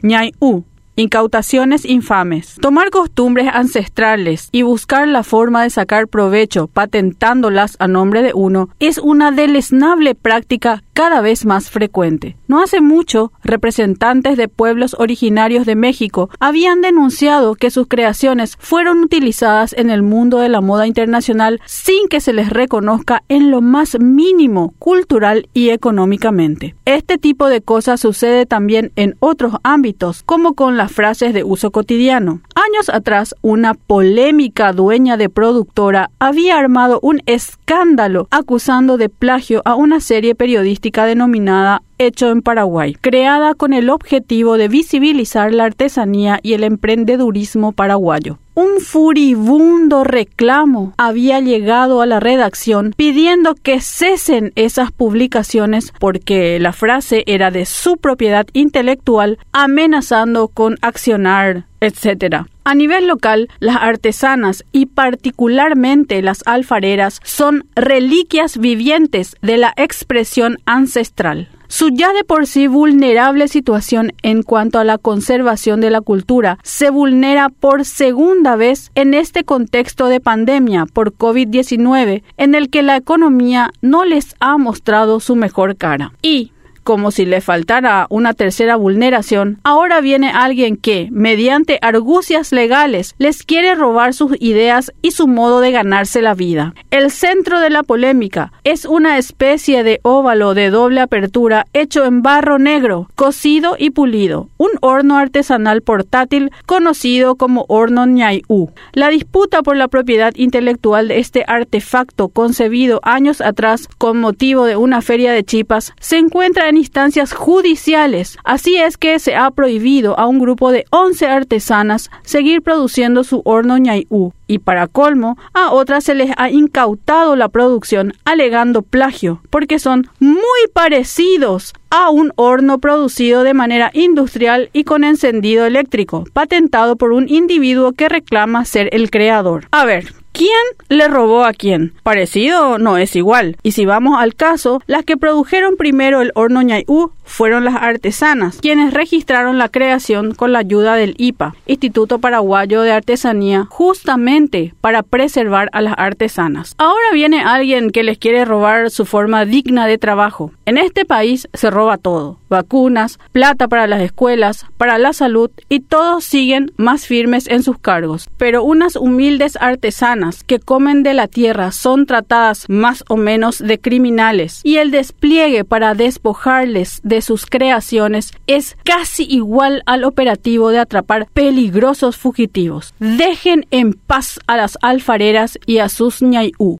ñay-u, incautaciones infames. Tomar costumbres ancestrales y buscar la forma de sacar provecho patentándolas a nombre de uno es una deleznable práctica cada vez más frecuente. No hace mucho, representantes de pueblos originarios de México habían denunciado que sus creaciones fueron utilizadas en el mundo de la moda internacional sin que se les reconozca en lo más mínimo cultural y económicamente. Este tipo de cosas sucede también en otros ámbitos, como con las frases de uso cotidiano. Años atrás, una polémica dueña de productora había armado un escándalo acusando de plagio a una serie periodística denominada Hecho en Paraguay, creada con el objetivo de visibilizar la artesanía y el emprendedurismo paraguayo. Un furibundo reclamo había llegado a la redacción pidiendo que cesen esas publicaciones porque la frase era de su propiedad intelectual, amenazando con accionar, etc. A nivel local, las artesanas y particularmente las alfareras son reliquias vivientes de la expresión ancestral. Su ya de por sí vulnerable situación en cuanto a la conservación de la cultura se vulnera por segunda vez en este contexto de pandemia por COVID-19 en el que la economía no les ha mostrado su mejor cara. Y, como si le faltara una tercera vulneración, ahora viene alguien que, mediante argucias legales, les quiere robar sus ideas y su modo de ganarse la vida. El centro de la polémica es una especie de óvalo de doble apertura hecho en barro negro, cocido y pulido, un horno artesanal portátil conocido como horno ñayú. La disputa por la propiedad intelectual de este artefacto concebido años atrás con motivo de una feria de chipas se encuentra en instancias judiciales. Así es que se ha prohibido a un grupo de 11 artesanas seguir produciendo su horno ñayú y para colmo a otras se les ha incautado la producción alegando plagio porque son muy parecidos a un horno producido de manera industrial y con encendido eléctrico, patentado por un individuo que reclama ser el creador. A ver, ¿Quién le robó a quién? Parecido no es igual. Y si vamos al caso, las que produjeron primero el horno ñayú fueron las artesanas, quienes registraron la creación con la ayuda del IPA, Instituto Paraguayo de Artesanía, justamente para preservar a las artesanas. Ahora viene alguien que les quiere robar su forma digna de trabajo. En este país se roba todo. Vacunas, plata para las escuelas, para la salud y todos siguen más firmes en sus cargos. Pero unas humildes artesanas que comen de la tierra son tratadas más o menos de criminales y el despliegue para despojarles de sus creaciones es casi igual al operativo de atrapar peligrosos fugitivos. Dejen en paz a las alfareras y a sus ñayú.